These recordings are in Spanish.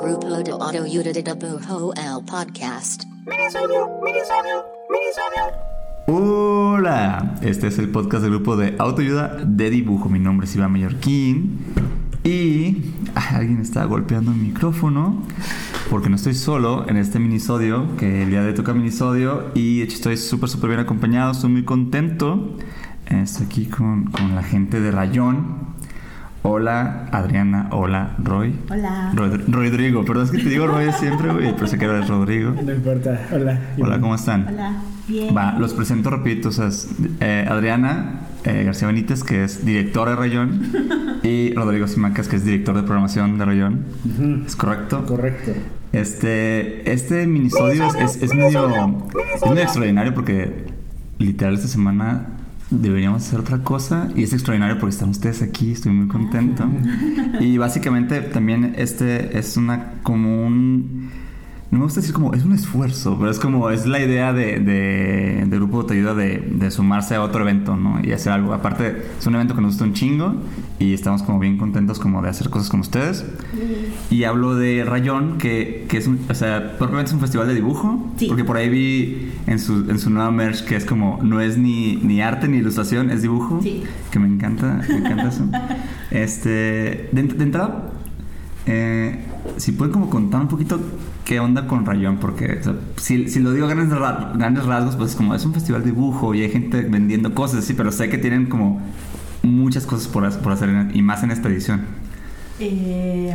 Grupo de Auto Podcast. Minisodio, minisodio, minisodio. Hola, este es el podcast del grupo de autoayuda de dibujo. Mi nombre es Iván Mallorquín y alguien está golpeando el micrófono porque no estoy solo en este minisodio, que el día de hoy toca minisodio y estoy súper, súper bien acompañado, estoy muy contento. Estoy aquí con, con la gente de Rayón, Hola Adriana, hola Roy. Hola. Rod- Rodrigo, perdón, es que te digo Roy siempre, güey, pero sé que eres Rodrigo. No importa. Hola. Hola, ¿cómo están? Hola. Bien. Va, los presento rapidito. O sea, es, eh, Adriana eh, García Benítez, que es directora de Rayón, y Rodrigo Simacas, que es director de programación de Rayón. ¿Es correcto? Correcto. Este, este minisodio es, es, es medio, es medio extraordinario porque literal esta semana deberíamos hacer otra cosa y es extraordinario porque están ustedes aquí, estoy muy contento. Y básicamente también este es una como un no me gusta decir como es un esfuerzo, pero es como es la idea de, de, del grupo te ayuda de, de sumarse a otro evento, ¿no? Y hacer algo. Aparte, es un evento que nos gusta un chingo y estamos como bien contentos como de hacer cosas con ustedes. Y hablo de Rayón, que, que es un, o sea, propiamente es un festival de dibujo, Sí. porque por ahí vi en su, en su nueva merch que es como, no es ni, ni arte ni ilustración, es dibujo, Sí. que me encanta, me encanta eso. Este, de, de entrada, eh, si pueden como contar un poquito qué onda con Rayón, porque si, si lo digo grandes, ra- grandes rasgos, pues como es un festival de dibujo y hay gente vendiendo cosas así, pero sé que tienen como muchas cosas por, por hacer y más en esta edición. Eh,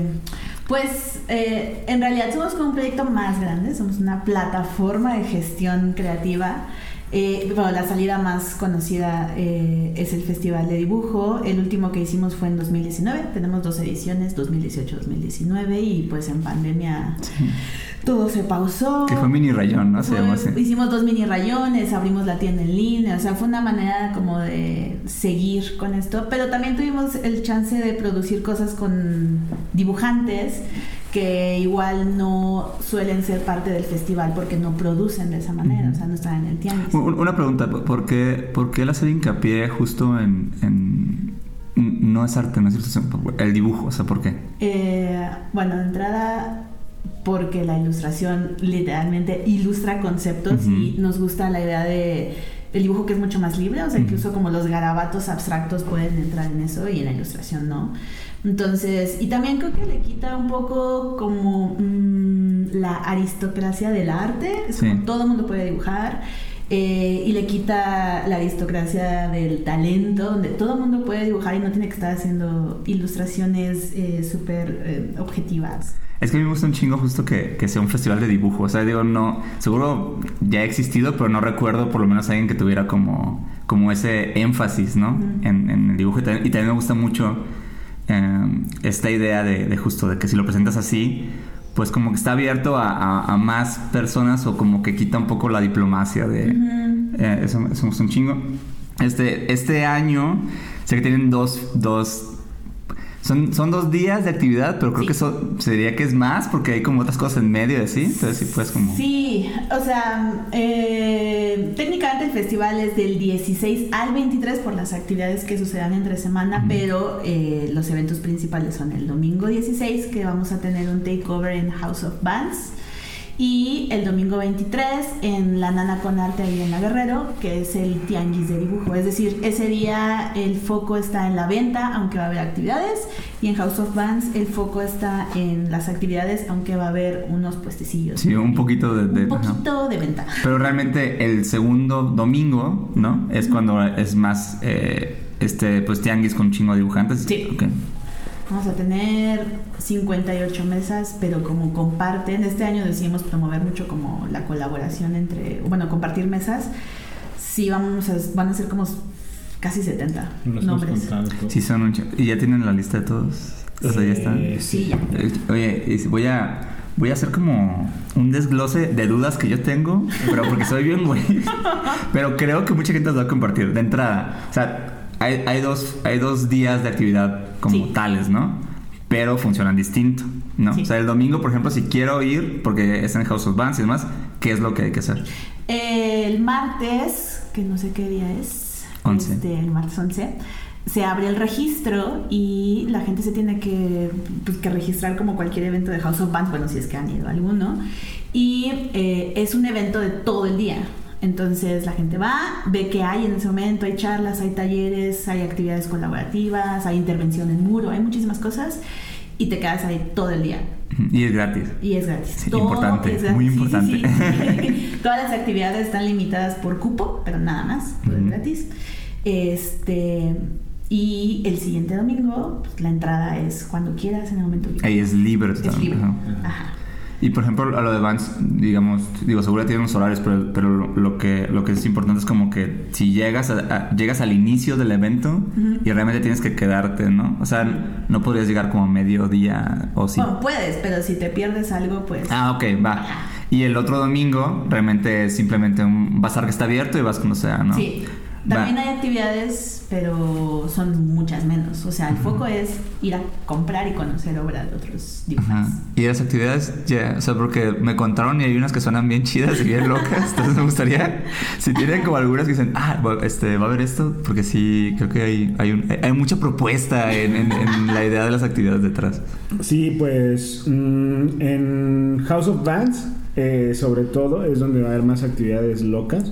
pues eh, en realidad somos como un proyecto más grande, somos una plataforma de gestión creativa. Eh, bueno, la salida más conocida eh, es el Festival de Dibujo. El último que hicimos fue en 2019. Tenemos dos ediciones, 2018-2019, y pues en pandemia todo se pausó. Que fue mini Rayón, ¿no? Se Fue- llama así. Hicimos dos mini rayones, abrimos la tienda en línea, o sea, fue una manera como de seguir con esto, pero también tuvimos el chance de producir cosas con dibujantes que igual no suelen ser parte del festival porque no producen de esa manera, o sea, no están en el tianguis. Un- Una pregunta, ¿por qué, por qué el hacer hincapié justo en, en- No es arte, no es ilustración, el dibujo, o sea, ¿por qué? Eh, bueno, de entrada, porque la ilustración literalmente ilustra conceptos y nos gusta la idea de el dibujo que es mucho más libre, o sea, incluso como los garabatos abstractos pueden entrar en eso y en la ilustración no. Entonces, y también creo que le quita un poco como mm, la aristocracia del arte, es Sí. como todo el mundo puede dibujar. eh, y le quita la aristocracia del talento, donde todo el mundo puede dibujar y no tiene que estar haciendo ilustraciones eh, súper eh, objetivas. Es que a mí me gusta un chingo justo que, que sea un festival de dibujo. O sea, digo, no, seguro ya ha existido, pero no recuerdo por lo menos alguien que tuviera como, como ese énfasis, ¿no? En, en el dibujo. Y también, y también me gusta mucho eh, esta idea de, de justo de que si lo presentas así, pues como que está abierto a, a- a más personas o como que quita un poco la diplomacia de... Eh, eso, eso gusta un chingo. Este, este año, sé que tienen dos, dos son, son dos días de actividad, pero creo Sí. que eso se diría que es más porque hay como otras cosas en medio, ¿sí? Entonces sí, pues como... Sí, o sea, eh, técnicamente el festival es del 16 al 23 por las actividades que sucedan entre semana, pero eh, los eventos principales son el domingo 16, que vamos a tener un takeover en House of Bands, y el domingo 23 en La Nana con Arte ahí en La Guerrero, que es el tianguis de dibujo. Es decir, ese día el foco está en la venta, aunque va a haber actividades, y en House of Bands el foco está en las actividades, aunque va a haber unos puestecillos. Sí, un poquito de... de- Un poquito de venta. Pero realmente el segundo domingo, ¿no? Es cuando es más, eh, este, pues tianguis con un chingo de dibujantes. Sí. Ok. Vamos a tener 58 mesas, pero como comparten, este año decidimos promover mucho como la colaboración entre, bueno, compartir mesas. Sí, vamos a, van a ser como casi 70 Nos hemos nombres. Sí, son un. ¿Y ya tienen la lista de todos? O sea, ya están. Eh, Sí, ya. Eh, Oye, voy a, voy a hacer como un desglose de dudas que yo tengo, pero porque soy bien güey. Pero creo que mucha gente las va a compartir de entrada. O sea, hay, hay, dos, hay dos días de actividad como Sí. tales, ¿no? Pero funcionan distinto, ¿no? Sí. O sea, el domingo, por ejemplo, si quiero ir, porque es en House of Bands y demás, ¿qué es lo que hay que hacer? El martes, que no sé qué día es, Once. este, el martes 11, se abre el registro y la gente se tiene que, pues, que registrar como cualquier evento de House of Bands, bueno, si es que han ido a alguno. Y eh, es un evento de todo el día. Entonces la gente va, ve que hay en ese momento, hay charlas, hay talleres, hay actividades colaborativas, hay intervención en muro, hay muchísimas cosas y te quedas ahí todo el día. Y es gratis. Y es gratis. Sí, importante, muy importante. Sí, sí. Todas las actividades están limitadas por cupo, pero nada más, todo es gratis. Este, y el siguiente domingo, pues, la entrada es cuando quieras, en el momento que quieras. Ahí es libre. Es libre. ajá. Ajá. Y por ejemplo, a lo de Vans, digamos, digo, seguro tiene unos horarios, pero, pero lo, lo que, lo que es importante es como que si llegas, a- a- llegas al inicio del evento y realmente tienes que quedarte, ¿no? O sea, no podrías llegar como a mediodía o sí. Bueno, puedes, pero si te pierdes algo, pues... Ah, ok, va. Y el otro domingo realmente es simplemente un bazar que está abierto y vas cuando sea, ¿no? Sí. Va. También hay actividades, pero son muchas menos. O sea, el foco es ir a comprar y conocer obra de otros dibujantes. Y las actividades, ya, o sea, porque me contaron y hay unas que suenan bien chidas y bien locas. Entonces me gustaría, si tienen como algunas que dicen, ah, va- este, va a haber esto, porque sí, creo que hay, hay, un- hay mucha propuesta en, en- en la idea de las actividades detrás. Sí, pues mm, en House of Bands, eh, sobre todo, es donde va a haber más actividades locas.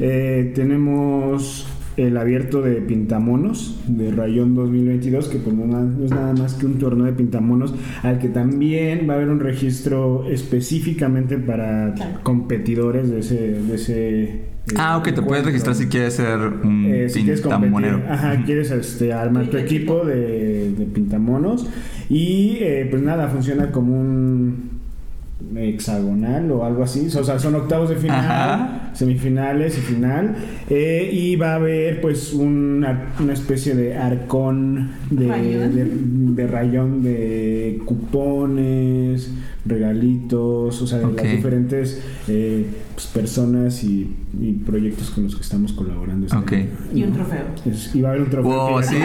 Eh, tenemos el abierto de Pintamonos de Rayón 2022, que pues no, es nada más que un torneo de Pintamonos, al que también va a haber un registro específicamente para Claro. competidores de ese... De ese eh, Ah, ok, te puedes registrar si quieres ser un Eh, si quieres pintamonero. ajá, quieres este, armar tu Tu equipo de, de pintamonos y eh, pues nada, funciona como un hexagonal o algo así, o sea, son octavos de final, Ajá. semifinales y final eh, y va a haber pues una, una especie de arcón de Rayón. de, de rayón de cupones, regalitos, o sea, de Ok. las diferentes eh, pues, personas y, y proyectos con los que estamos colaborando. este. Y un trofeo. Es- y va a haber un trofeo. Wow, ¿sí?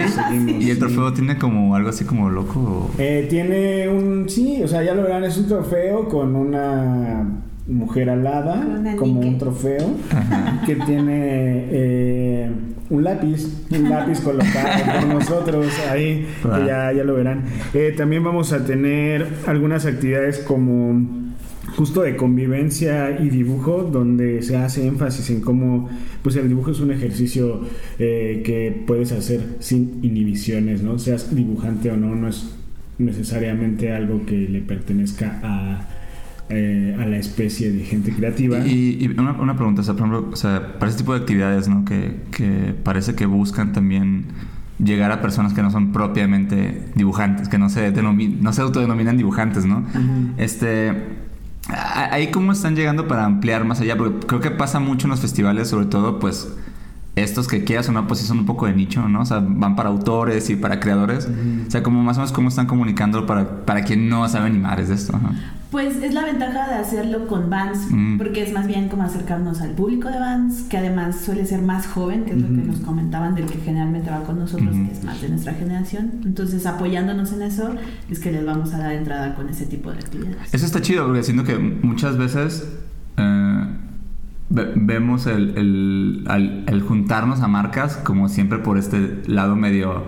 ¿Y el sí. trofeo tiene como algo así como loco? o- Eh, tiene un. Sí, o sea, ya lo verán, es un trofeo con una mujer alada, como un trofeo, Ajá. que tiene eh, un lápiz, un lápiz colocado por nosotros ahí, que Wow. ya, ya lo verán. Eh, también vamos a tener algunas actividades como justo de convivencia y dibujo donde se hace énfasis en cómo pues el dibujo es un ejercicio eh, que puedes hacer sin inhibiciones no seas dibujante o no no es necesariamente algo que le pertenezca a eh, a la especie de gente creativa Y, y una, una pregunta, o sea, por ejemplo, o sea, para ese tipo de actividades, ¿no? Que, que parece que buscan también llegar a personas que no son propiamente dibujantes, que no se, no se autodenominan dibujantes, ¿no? Este... Ahí cómo están llegando para ampliar más allá, porque creo que pasa mucho en los festivales, sobre todo, pues, estos que quieras o no, pues sí son un poco de nicho, ¿no? O sea, van para autores y para creadores. O sea, como más o menos cómo están comunicando para, para quien no sabe ni madres de esto. ajá. Pues es la ventaja de hacerlo con Vans, Mm. porque es más bien como acercarnos al público de Vans, que además suele ser más joven, que es lo que nos comentaban del que generalmente va con nosotros, que es más de nuestra generación. Entonces, apoyándonos en eso, es que les vamos a dar entrada con ese tipo de actividades. Eso está chido, porque siento que muchas veces eh, ve- vemos el, el- al- el juntarnos a marcas como siempre por este lado medio,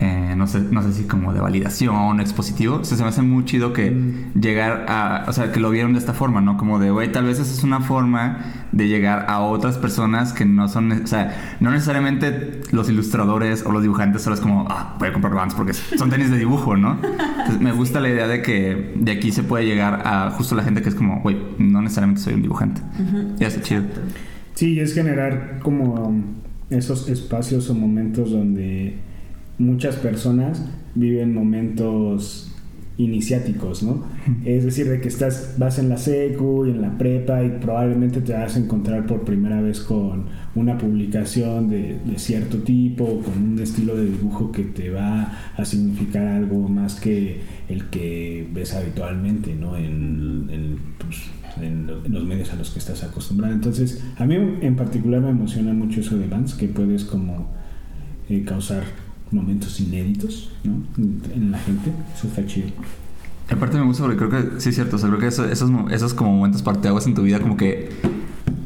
eh, no, sé, no sé si como de validación, expositivo. O sea, se me hace muy chido que Mm. llegar a, o sea, que lo vieron de esta forma, ¿no? Como de, güey, tal vez esa es una forma de llegar a otras personas que no son, o sea, no necesariamente los ilustradores o los dibujantes solo es como, ah, voy a comprar Vans porque son tenis de dibujo, ¿no? Entonces, me gusta la idea de que de aquí se puede llegar a justo la gente que es como, güey, necesariamente soy un dibujante. Ujú, Ya está chido. Sí, es generar como esos espacios o momentos donde muchas personas viven momentos iniciáticos, ¿no? Es decir, de que estás, vas en la secu y en la prepa y probablemente te vas a encontrar por primera vez con una publicación de, de cierto tipo, con un estilo de dibujo que te va a significar algo más que el que ves habitualmente, ¿no? En, en, pues, en lo- en los medios a los que estás acostumbrado. Entonces, a mí en particular me emociona mucho eso de Vans, que puedes como eh, causar momentos inéditos, ¿no? En, la gente. Eso está chido. Aparte me gusta porque creo que sí es cierto, o sea, creo que eso- esos, esos como momentos parteaguas en tu vida como que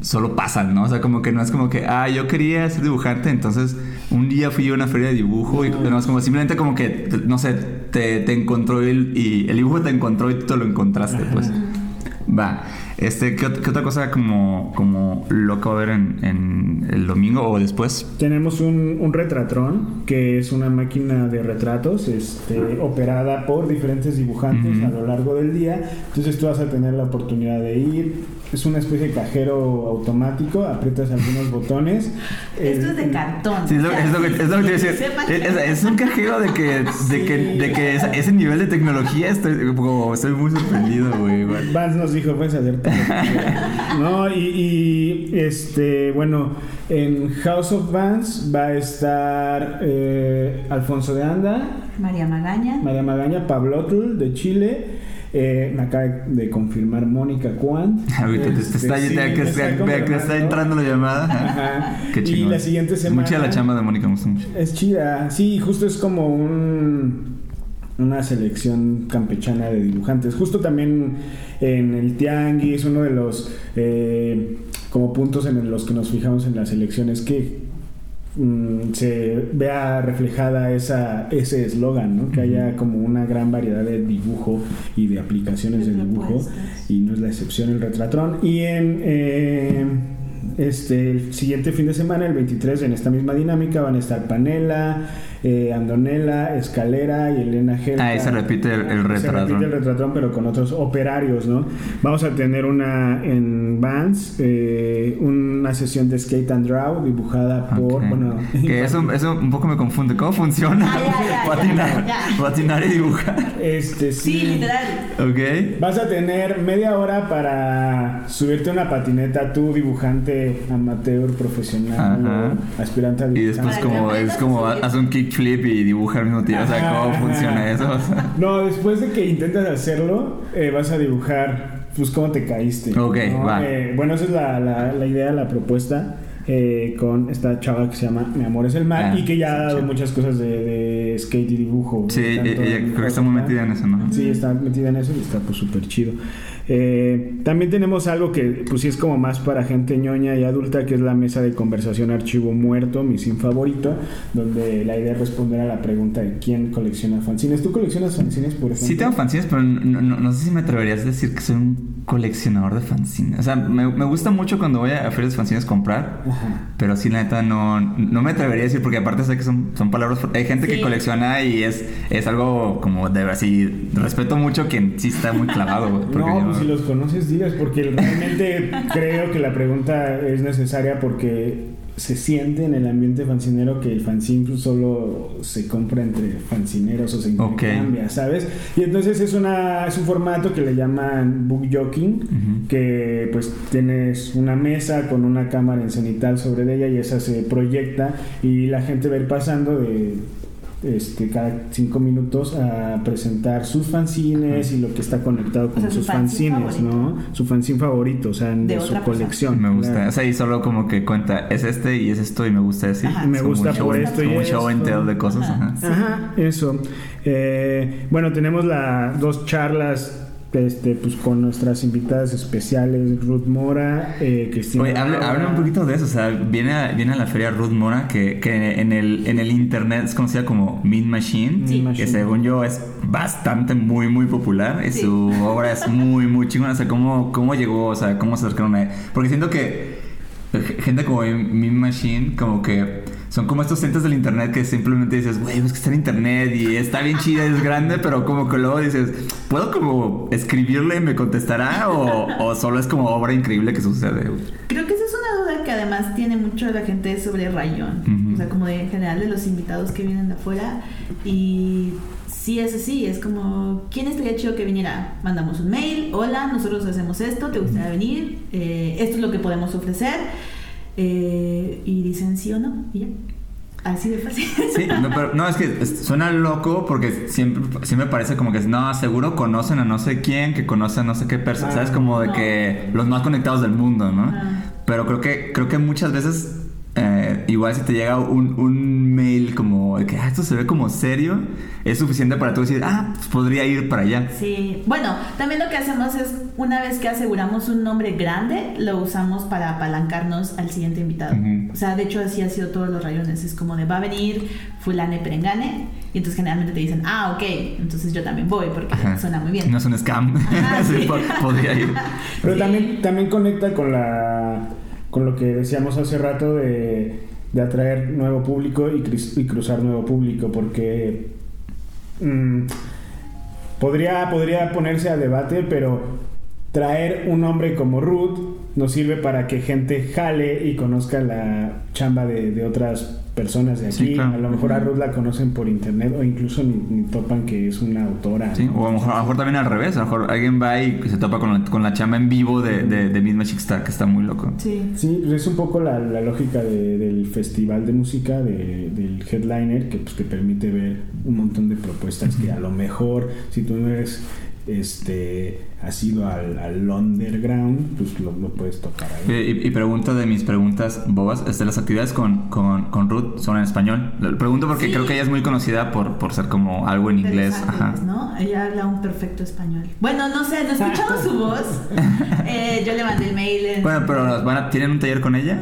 solo pasan, ¿no? O sea, como que no es como que, ah, yo quería ser dibujante, entonces un día fui a una feria de dibujo y no, es como simplemente como que, no sé, te, te encontró el, y el dibujo te encontró y tú te lo encontraste, pues. Va. Este, ¿qué, ot- qué otra cosa como, como loco va a haber en, en el domingo o después? Tenemos un, un retratrón, que es una máquina de retratos este, operada por diferentes dibujantes a lo largo del día. Entonces tú vas a tener la oportunidad de ir. Es una especie de cajero automático, aprietas algunos botones. Esto Eh, es de cartón. Sí, es lo, o sea, es lo que, es lo que te iba a decir. Es, es- es un cajero de que, de que, de que ese nivel de tecnología estoy, como, estoy muy sorprendido, güey. Vance nos dijo, puedes hacer todo. no, y, y, este, bueno, en House of Vance va a estar eh, Alfonso de Anda, María Magaña. María Magaña, Pablotl de Chile. Eh, me acaba de confirmar Mónica Kwan. Ahorita te, te está, sí, te- entrando la llamada. Ajá. Qué Y chingón. la siguiente Es Mucha semana- la chamba de Mónica, me gusta mucho. Es chida, sí, justo es como un una selección campechana de dibujantes. Justo también en el Tianguis, uno de los eh, como puntos en los que nos fijamos en las elecciones que mm, se vea reflejada esa, ese eslogan, ¿no? que haya como una gran variedad de dibujo y de aplicaciones de dibujo y no es la excepción el retratrón. Y en eh, este el siguiente fin de semana el 23 en esta misma dinámica van a estar Panela eh, Andonela Escalera y Elena Gelca Ah, y se repite el- el se repite el retratrón pero con otros operarios no vamos a tener una en Vans eh, una sesión de skate and draw dibujada por bueno que eso, eso un poco me confunde. ¿Cómo funciona? Ah, ya, ya, patinar, ya, ya. patinar y dibujar. este Sí, literal. Ok. Vas a tener media hora para subirte a una patineta, tú dibujante amateur, profesional Ajá. aspirante a Y dibujante. después Para que como es como haz un kickflip y dibuja al mismo tiempo. O sea, ¿cómo funciona eso? No, después de que intentas hacerlo, eh, vas a dibujar pues cómo te caíste. Ok, ¿no? va. Eh, bueno, esa es la, la- la idea, la propuesta. eh, con esta chava que se llama Mi amor es el mar Ah, y que ya ha sí, dado sí. muchas cosas de, de skate y dibujo. Sí, ella- creo que está muy metida en eso, ¿no? Sí, está metida en eso y está pues súper chido. Eh, también tenemos algo que pues sí es como más para gente ñoña y adulta, que es la mesa de conversación archivo muerto, mi sin favorito, donde la idea es responder a la pregunta de quién colecciona fanzines. ¿Tú coleccionas fanzines, por ejemplo? Sí tengo fanzines, pero no, no- no sé si me atreverías a decir que soy un coleccionador de fanzines. O sea, me, me gusta mucho cuando voy a ferias de fanzines comprar, Ajá. pero sí, la neta, no, no me atrevería a decir, porque aparte sé que son, son palabras... Hay gente que colecciona y es, es algo como de así... Respeto mucho quien sí está muy clavado, güey, porque No, yo- pues si los conoces, digas, porque realmente creo que la pregunta es necesaria porque se siente en el ambiente fancinero que el fanzine pues, solo se compra entre fancineros o se intercambia, ¿sabes? Y entonces es, una, es un formato que le llaman book joking, Ujú. que pues tienes una mesa con una cámara en cenital sobre ella y esa se proyecta y la gente va a ir pasando de este, cada cinco minutos a presentar sus fanzines y lo que está conectado con O sea, su sus fanzine fanzines, ¿no? Su fanzine favorito, o sea, de, De su persona. colección. Me gusta. claro. O sea, y solo como que cuenta, es este y es esto y me gusta decir. Ajá. Me Es gusta show- por esto y como un show tell de cosas. Ajá. ajá. Ajá, eso. Eh, bueno, tenemos las dos charlas este, pues, con nuestras invitadas especiales, Ruth Mora, eh, Cristina. Oye, habla, habla un poquito de eso, o sea, viene a, viene a la feria Ruth Mora, que, que en, el, en el internet es conocida como Mean Machine, Sí. Mean que Machine. según yo es bastante, muy, muy popular, y Sí. su obra es muy, muy chingona, o sea, cómo, cómo llegó, o sea, cómo se acercaron a él. Porque siento que g- gente como Mean Machine, como que son como estos entes del internet que simplemente dices, güey, es que está en internet y está bien chida, es grande, pero como que luego dices, ¿puedo como escribirle y me contestará? O, o solo es como obra increíble que sucede? Creo que esa es una duda que además tiene mucho la gente sobre Rayón. Ujú. O sea, como de en general de los invitados que vienen de afuera. Y sí es así, es como, ¿quién estaría chido que viniera? Mandamos un mail, hola, nosotros hacemos esto, ¿te gustaría venir? Eh, esto es lo que podemos ofrecer. Eh, y dicen sí o no, y ya. Así de fácil. Sí, no, pero no, es que suena loco porque siempre, siempre parece como que no, seguro conocen a no sé quién, que conocen a no sé qué persona, Ah, ¿sabes? Como de no. que los más conectados del mundo, ¿no? Ah. Pero creo que, creo que muchas veces, eh, igual si te llega un, un mail como que ah, esto se ve como serio, es suficiente para tú decir, ah, pues podría ir para allá. Sí, bueno, también lo que hacemos es, una vez que aseguramos un nombre grande, lo usamos para apalancarnos al siguiente invitado. O sea, de hecho así ha sido todos los rayones, es como de va a venir fulane perengane, y entonces generalmente te dicen, ah, ok, entonces yo también voy, porque Ajá. suena muy bien. No es un scam. Ajá, Sí, podría ir. Pero Sí. también, también conecta con la con lo que decíamos hace rato de, de atraer nuevo público y, cruzar nuevo público, porque mm, podría, podría ponerse a debate, pero traer un hombre como Ruth nos sirve para que gente jale y conozca la chamba de, de otras personas de Sí, aquí. claro. A lo mejor a Ruth la conocen por internet o incluso ni, ni topan que es una autora. Sí, o a lo, mejor, a lo mejor también al revés. A lo mejor alguien va y se topa con la, con la chamba en vivo de, de, de Miss Magic Star, que está muy loco. Sí. Sí, es un poco la, la lógica de- del festival de música, de- del headliner, que pues, te permite ver un montón de propuestas que a lo mejor, si tú no eres este has ido al, al underground, pues lo, lo puedes tocar ahí. Y, y pregunta de mis preguntas bobas. Este, las actividades con, con, con Ruth son en español. Le pregunto porque Sí. creo que ella es muy conocida por, por ser como algo en inglés. Ajá. ¿no? Ella habla un perfecto español. Bueno, no sé, no escuchamos su voz. Eh, yo le mandé el mail. en- Bueno, pero ¿nos van a- ¿tienen un taller con ella?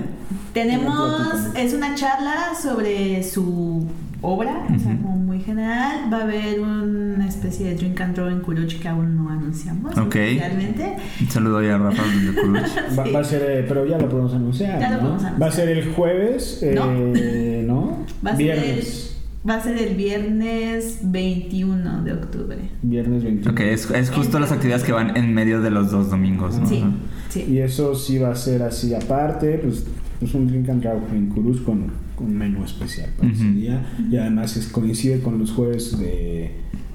Tenemos, es una charla sobre su obra, o sea, como muy general. Va a haber una especie de drink and draw en Kuruch que aún no anunciamos Ok. oficialmente. Un saludo ya a Rafa desde Kuruch. Va, Sí. va a ser, eh, pero ya lo podemos anunciar. Ya lo ¿no? podemos anunciar. Va a ser el jueves, eh, ¿no? Va a ser el- Viernes. Va a ser el viernes 21 de octubre. Viernes 21. Ok, es, es justo las actividades que van en medio de los dos domingos, ¿no? Sí. Y eso sí va a ser así aparte, pues, pues un drink and draw en Curuz con, con menú especial para ese día. Y además es, coincide con los jueves de,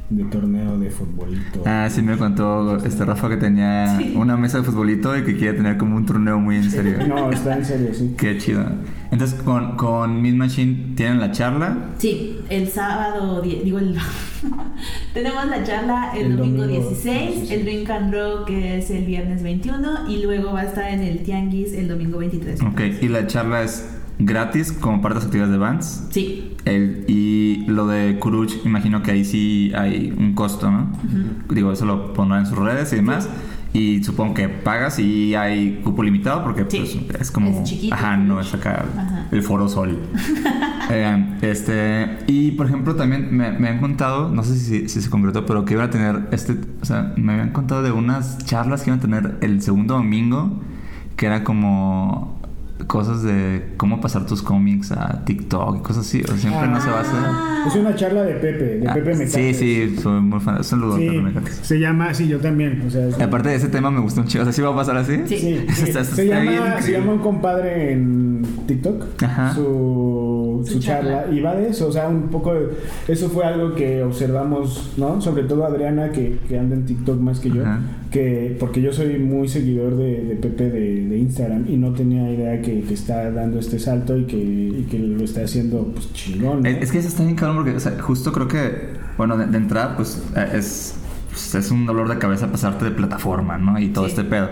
de torneo de futbolito. Ah, sí me contó este Rafa que tenía Sí. una mesa de futbolito y que quiere tener como un torneo muy en serio. No, está en serio, sí. Qué chido. Entonces, con, con Miss Machine tienen la charla. Sí, el sábado, digo el... Tenemos la charla el, El domingo, domingo 16, 16. el Drink and Draw que es el viernes 21 y luego va a estar en el Tianguis el domingo 23. Ok, y la charla es gratis como parte de las actividades de Vans. Sí, El, y lo de Kuruch, imagino que ahí sí hay un costo, ¿no? Digo, eso lo pondrán en sus redes y demás. Y supongo que pagas y hay cupo limitado porque Sí. pues, es como... Es chiquito, ajá, no es acá Ajá. el Foro Sol. Eh, este, y por ejemplo también me, me han contado, no sé si, si se concretó, pero que iban a tener, este, o sea, me habían contado de unas charlas que iban a tener el segundo domingo, que era como cosas de cómo pasar tus cómics a TikTok y cosas así, o siempre no se va a hacer. Ah. Es una charla de Pepe, de Ah, Pepe sí, Mecates. sí, soy muy fan. Saludos, Sí, Pepe Mecates. se llama, sí, yo también. O sea, es- aparte de ese tema me gustó un chido. O sea, ¿sí va a pasar así? Sí. Sí, sí. está- se, está bien llama, se llama un compadre en TikTok Ajá. su, Su su charla. charla. y va de eso, o sea, un poco de- eso fue algo que observamos, ¿no? Sobre todo Adriana que, que anda en TikTok más que yo, Ajá. que porque yo soy muy seguidor de, de Pepe de, de Instagram y no tenía idea que, que está dando este salto y que, y que lo está haciendo pues chingón. ¿no? Es, es que eso está bien cabrón porque, o sea, justo creo que, bueno, de, de entrada, pues eh, es, pues, es un dolor de cabeza pasarte de plataforma, ¿no? Y todo Sí. este pedo.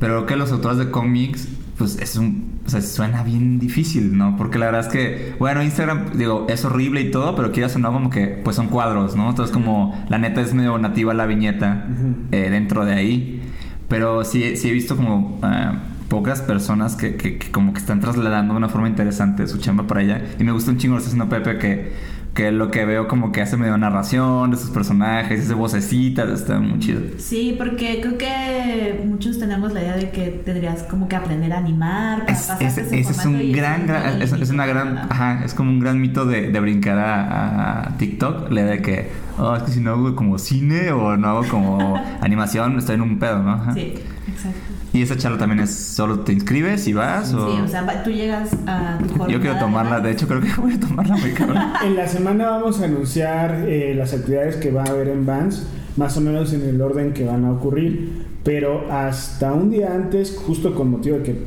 Pero creo que los autores de cómics, pues es un. O sea, suena bien difícil, ¿no? Porque la verdad es que, bueno, Instagram, digo, es horrible y todo, pero quieras o no, como que, pues son cuadros, ¿no? Entonces, como la neta es medio nativa la viñeta Ujú. eh, dentro de ahí. Pero sí, sí he visto como eh, pocas personas que, que- que como que están trasladando de una forma interesante su chamba para allá. Y me gusta un chingo lo que está haciendo Pepe que, que lo que veo como que hace medio narración de sus personajes, hace vocecitas, está muy chido. Sí, porque creo que muchos tenemos la idea de que tendrías como que aprender a animar para Es, ese ese es un gran, gran- es, es una gran, Ajá. es como un gran mito de, de brincar a, a TikTok, le de que, oh, es que si no hago como cine o no hago como animación, estoy en un pedo, ¿no? Ajá. Sí, exacto. Y esa charla también es, solo te inscribes y vas Sí, o... o sea, va- tú llegas a tu jornada Yo quiero tomarla, de hecho creo que voy a tomarla muy cabrón. En la semana vamos a anunciar eh, las actividades que va a haber en Vans, más o menos en el orden que van a ocurrir, pero hasta un día antes, justo con motivo de que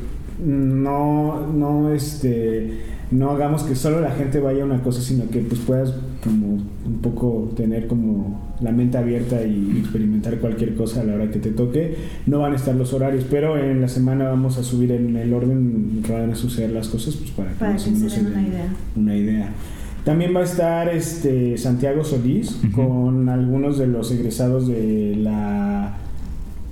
no, no, este, no hagamos que solo la gente vaya a una cosa, sino que pues puedas como un poco tener como la mente abierta y experimentar cualquier cosa a la hora que te toque. No van a estar los horarios, pero en la semana vamos a subir en el orden que van a suceder las cosas, pues para que Para más o que se menos den una idea. una idea. También va a estar este Santiago Solís con algunos de los egresados de la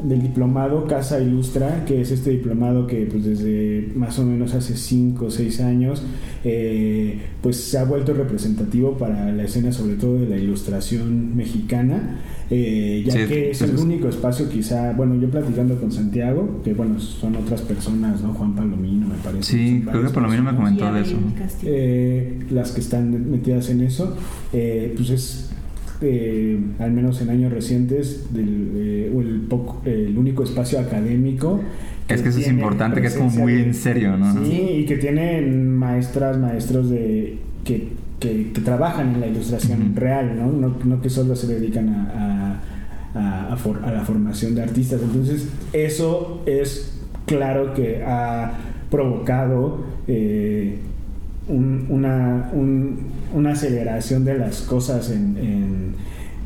del diplomado Casa Ilustra, que es este diplomado que pues desde más o menos hace 5 o 6 años eh, pues se ha vuelto representativo para la escena sobre todo de la ilustración mexicana, eh, ya que es el único espacio quizá, bueno yo platicando con Santiago, que bueno son otras personas, ¿no? Juan Palomino me parece. Sí, creo que Palomino me comentó de eso. Eh, las que están metidas en eso, pues es eh, al menos en años recientes, del, eh, el, poco, el único espacio académico. es que eso es importante, que es como muy en serio, ¿no? Sí, y que tienen maestras, maestros de que, que, trabajan en la ilustración real, ¿no? ¿no? ¿no? que solo se dedican a, a, a, la formación de artistas. Entonces, eso es claro que ha provocado eh, una, una aceleración de las cosas en,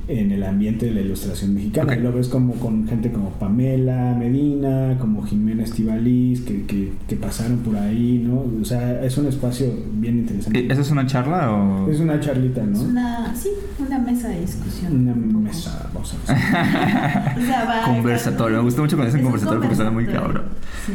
en, el ambiente de la ilustración mexicana. Y lo ves como con gente como Pamela Medina, como Jimena Estivaliz, que, que, pasaron por ahí, ¿no? O sea, es un espacio bien interesante. ¿Esa es una charla o...? Es una charlita, ¿no? Es una, sí, una mesa de discusión. Una mesa, vamos a ver. conversatorio. Me gusta mucho cuando dicen conversatorio, porque suena muy cabrón. Sí.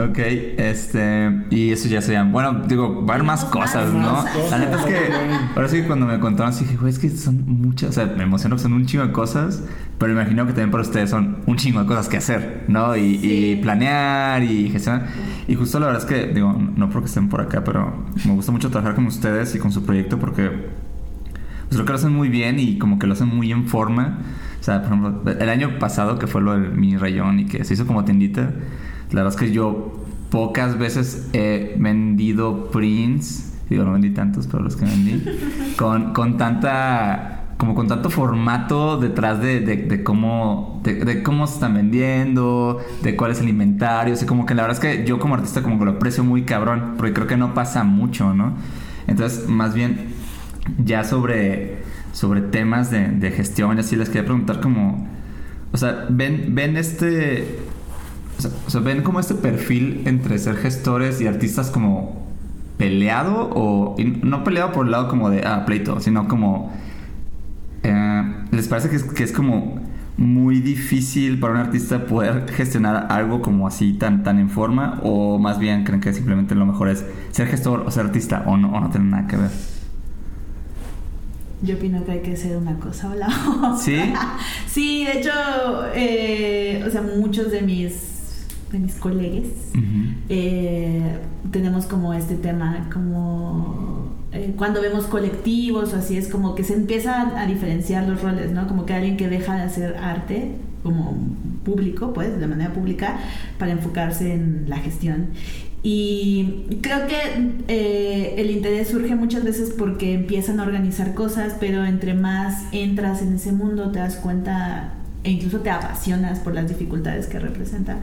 Ok, este. Y eso ya serían. Bueno, digo, va a haber más cosas, ¿no? La neta es que. Ahora sí, cuando me contaron así, dije, güey, es que son muchas. O sea, me emocionó que son un chingo de cosas. Pero me imagino que también para ustedes son un chingo de cosas que hacer, ¿no? Y, planear y gestionar. Y justo la verdad es que, digo, no porque estén por acá, pero me gusta mucho trabajar con ustedes y con su proyecto porque. Pues creo que lo hacen muy bien y como que lo hacen muy en forma. O sea, por ejemplo, el año pasado que fue lo del mini rayón y que se hizo como tiendita la verdad es que yo pocas veces he vendido prints, digo, no vendí tantos, pero los que vendí, con, con tanta como con tanto formato detrás de, de, cómo de, cómo se están vendiendo, de cuál es el inventario, o como que la verdad es que yo como artista como que lo aprecio muy cabrón, porque creo que no pasa mucho, ¿no? Entonces, más bien ya sobre sobre temas de, de gestión, así les quería preguntar como o sea, ven ven este o sea, ven como este perfil entre ser gestores y artistas como peleado o no peleado por el lado como de ah, pleito, sino como eh, les parece que es, que es, como muy difícil para un artista poder gestionar algo como así tan tan en forma o más bien creen que simplemente lo mejor es ser gestor o ser artista o no o no tener nada que ver. Yo opino que hay que ser una cosa o la otra. ¿Sí? sí, de hecho, eh, o sea, muchos de mis de mis colegas, eh, tenemos como este tema, como eh, cuando vemos colectivos o así, es como que se empiezan a diferenciar los roles, ¿no? Como que alguien que deja de hacer arte como público, pues, de manera pública, para enfocarse en la gestión. Y creo que eh, el interés surge muchas veces porque empiezan a organizar cosas, pero entre más entras en ese mundo te das cuenta e incluso te apasionas por las dificultades que representa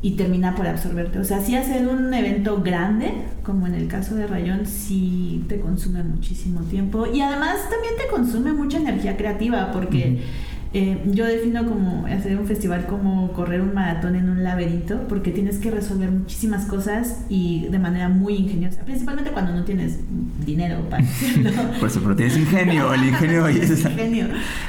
y termina por absorberte. O sea, si hacer un evento grande, como en el caso de Rayón, sí te consume muchísimo tiempo y además también te consume mucha energía creativa porque eh, yo defino como hacer un festival como correr un maratón en un laberinto porque tienes que resolver muchísimas cosas y de manera muy ingeniosa, principalmente cuando no tienes dinero para hacerlo. Por eso, pero tienes ingenio, el ingenio es ingenio.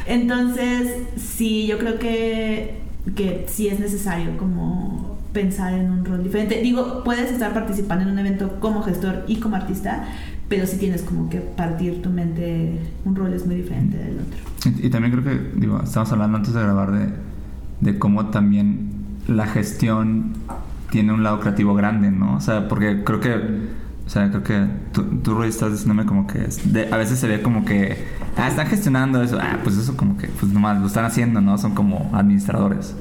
Entonces, sí, yo creo que, que sí es necesario como pensar en un rol diferente. Digo, puedes estar participando en un evento como gestor y como artista, pero sí tienes como que partir tu mente, un rol es muy diferente del otro. Y, también creo que, digo, estamos hablando antes de grabar de, de cómo también la gestión tiene un lado creativo grande, ¿no? O sea, porque creo que, o sea, creo que tú, tú estás diciéndome como que a veces se ve como que, ah, están gestionando eso, ah, pues eso como que, pues nomás lo están haciendo, ¿no? Son como administradores.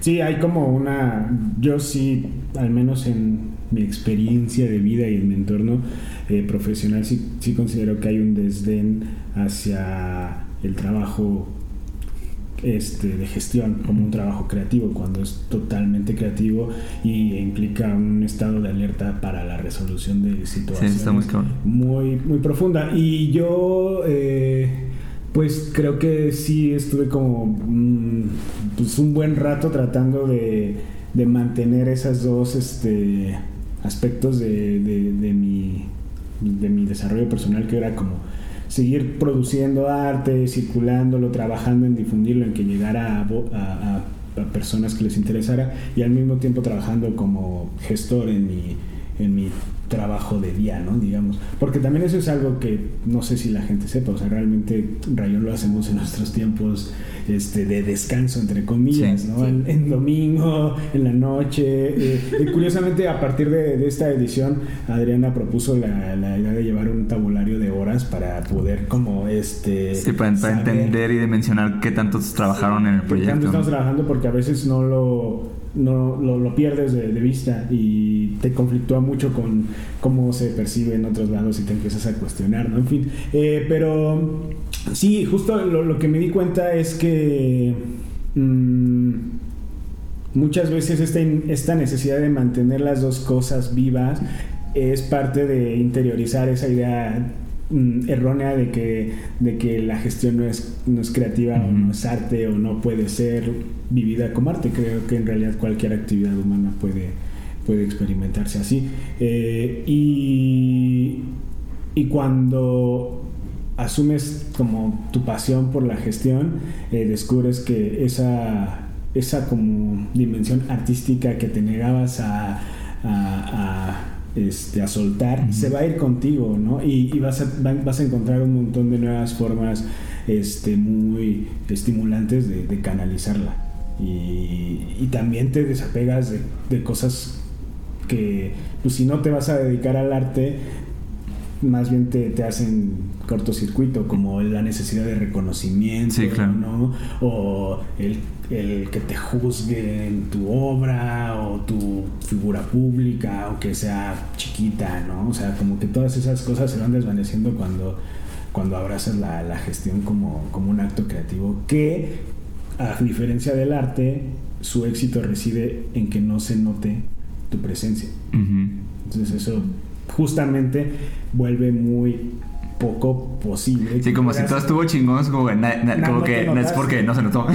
Sí, hay como una, yo sí, al menos en mi experiencia de vida y en mi entorno eh, profesional, sí, sí considero que hay un desdén hacia el trabajo este, de gestión como un trabajo creativo, cuando es totalmente creativo y implica un estado de alerta para la resolución de situaciones muy, muy, profunda. Y yo... Eh, pues creo que sí estuve como mm, pues un buen rato tratando de, mantener esos dos este, aspectos de, mi de mi desarrollo personal, que era como seguir produciendo arte, circulándolo, trabajando en difundirlo, en que llegara a, a, a personas que les interesara y al mismo tiempo trabajando como gestor en mi, en mi trabajo de día, ¿no? Digamos. Porque también eso es algo que no sé si la gente sepa, o sea, realmente Rayón lo hacemos en nuestros tiempos este, de descanso, entre comillas, ¿no? En, domingo, en la noche. Eh, y curiosamente, a partir de, esta edición, Adriana propuso la, la, idea de llevar un tabulario de horas para poder como este... Sí, para, entender y dimensionar qué tantos trabajaron en el proyecto. Qué tanto estamos trabajando porque a veces no lo no lo, pierdes de, vista y te conflictúa mucho con cómo se percibe en otros lados y te empiezas a cuestionar, ¿no? En fin, eh, pero sí, justo lo, que me di cuenta es que mm, muchas veces esta, esta necesidad de mantener las dos cosas vivas es parte de interiorizar esa idea Mm, errónea de que, de que la gestión no es, no es creativa o no es arte o no puede ser vivida como arte. Creo que en realidad cualquier actividad humana puede, puede experimentarse así. Eh, y, y cuando asumes como tu pasión por la gestión, eh, descubres que esa, esa como dimensión artística que te negabas a, a este, a soltar, se va a ir contigo, ¿no? Y, vas, a, vas a encontrar un montón de nuevas formas este, muy estimulantes de, canalizarla. Y, también te desapegas de, cosas que, pues si no te vas a dedicar al arte, más bien te, te hacen cortocircuito, como la necesidad de reconocimiento, ¿no? O el el que te juzguen tu obra o tu figura pública o que sea chiquita, ¿no? O sea, como que todas esas cosas se van desvaneciendo cuando, cuando abrazas la, gestión como, como un acto creativo que, a diferencia del arte, su éxito reside en que no se note tu presencia. Entonces eso justamente vuelve muy poco posible. Sí, como si todo estuvo chingón, como que, como que no es porque no se notó.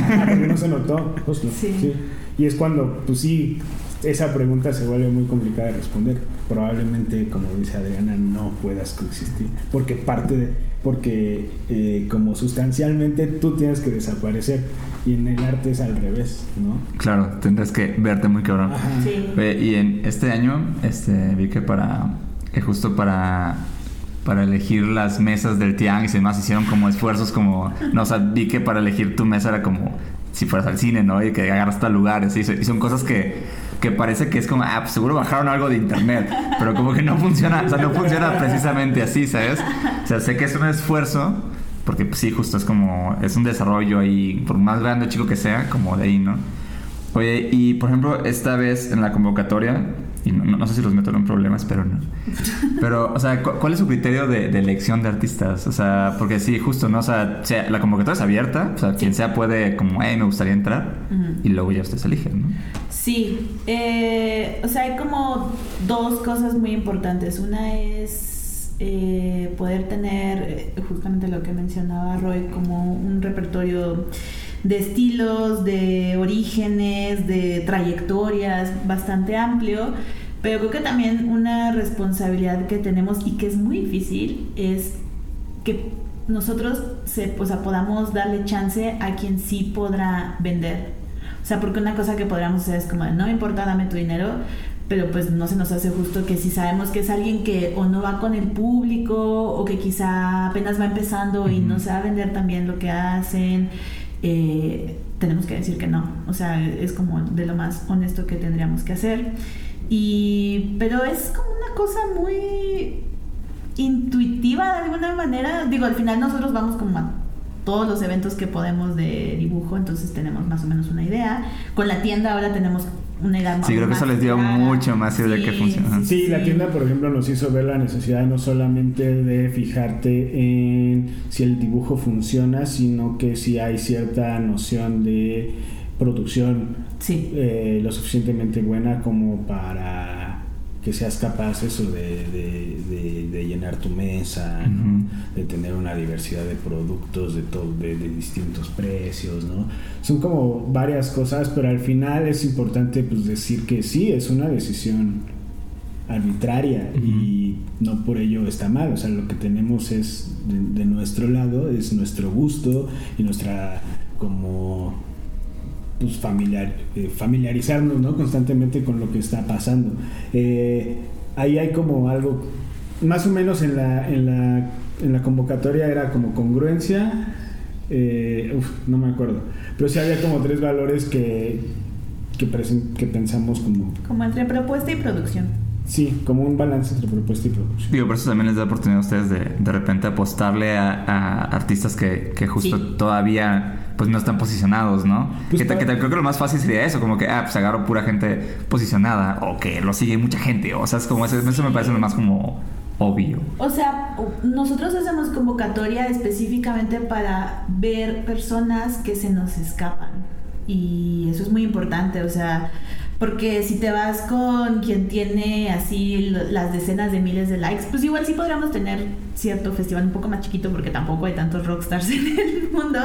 no se notó, justo. Sí. Y es cuando, pues sí, esa pregunta se vuelve muy complicada de responder. Probablemente, como dice Adriana, no puedas coexistir. Porque parte de. Porque, eh, como sustancialmente, tú tienes que desaparecer. Y en el arte es al revés, ¿no? Claro, tendrás que verte muy cabrón. Sí. y en este año, este, vi que para. Que justo para para elegir las mesas del tianguis y demás hicieron como esfuerzos como no o sea vi que para elegir tu mesa era como si fueras al cine no y que agarras tal lugares y son cosas que que parece que es como ah pues seguro bajaron algo de internet pero como que no funciona o sea no funciona precisamente así sabes o sea sé que es un esfuerzo porque pues, sí justo es como es un desarrollo ahí por más grande o chico que sea como de ahí no oye y por ejemplo esta vez en la convocatoria y no, sé si los meto en problemas, pero no. Pero, o sea, ¿cuál es su criterio de, elección de artistas? O sea, porque sí, justo, ¿no? O sea, la convocatoria es abierta, o sea, quien sea puede, como, hey, me gustaría entrar, y luego ya ustedes eligen, ¿no? Sí, eh, o sea, hay como dos cosas muy importantes. Una es eh, poder tener, eh, justamente lo que mencionaba Roy, como un repertorio de estilos, de orígenes, de trayectorias bastante amplio, pero creo que también una responsabilidad que tenemos y que es muy difícil es que nosotros se, podamos darle chance a quien sí podrá vender. O sea, porque una cosa que podríamos hacer es como, no me importa, dame tu dinero, pero pues no se nos hace justo que si sabemos que es alguien que o no va con el público o que quizá apenas va empezando y no se va a vender también lo que hacen eh, tenemos que decir que no. O sea, es como de lo más honesto que tendríamos que hacer. Y, pero es como una cosa muy intuitiva de alguna manera. Digo, al final nosotros vamos como a todos los eventos que podemos de dibujo, entonces tenemos más o menos una idea. Con la tienda ahora tenemos una idea Sí, creo que eso les dio mucho más idea de qué funciona. Sí, la tienda, por ejemplo, nos hizo ver la necesidad no solamente de fijarte en si el dibujo funciona, sino que si hay cierta noción de producción eh, lo suficientemente buena como para que seas capaz eso de, de, llenar tu mesa, de tener una diversidad de productos de, todo, de, distintos precios, ¿no? Son como varias cosas, pero al final es importante pues, decir que sí, es una decisión arbitraria y no por ello está mal. O sea, lo que tenemos es de, de nuestro lado, es nuestro gusto y nuestra como pues familiar, eh, familiarizarnos ¿no? constantemente con lo que está pasando. Eh, ahí hay como algo, más o menos en la, en la, en la convocatoria era como congruencia, eh, uf, no me acuerdo, pero sí había como tres valores que, que, que pensamos como, Como entre propuesta y producción. sí, como un balance entre propuesta y producción. Digo, por eso también les da oportunidad a ustedes de de repente apostarle a, a artistas que, que justo Sí. todavía pues no están posicionados, ¿no? Pues que, ta- pa- que ta- creo que lo más fácil sería eso, como que, ah, pues agarro pura gente posicionada o que lo sigue mucha gente, o sea, es como eso, eso me parece lo más como obvio. O sea, nosotros hacemos convocatoria específicamente para ver personas que se nos escapan. Y eso es muy importante, o sea, porque si te vas con quien tiene así las decenas de miles de likes, pues igual sí podríamos tener cierto festival un poco más chiquito porque tampoco hay tantos rockstars en el mundo,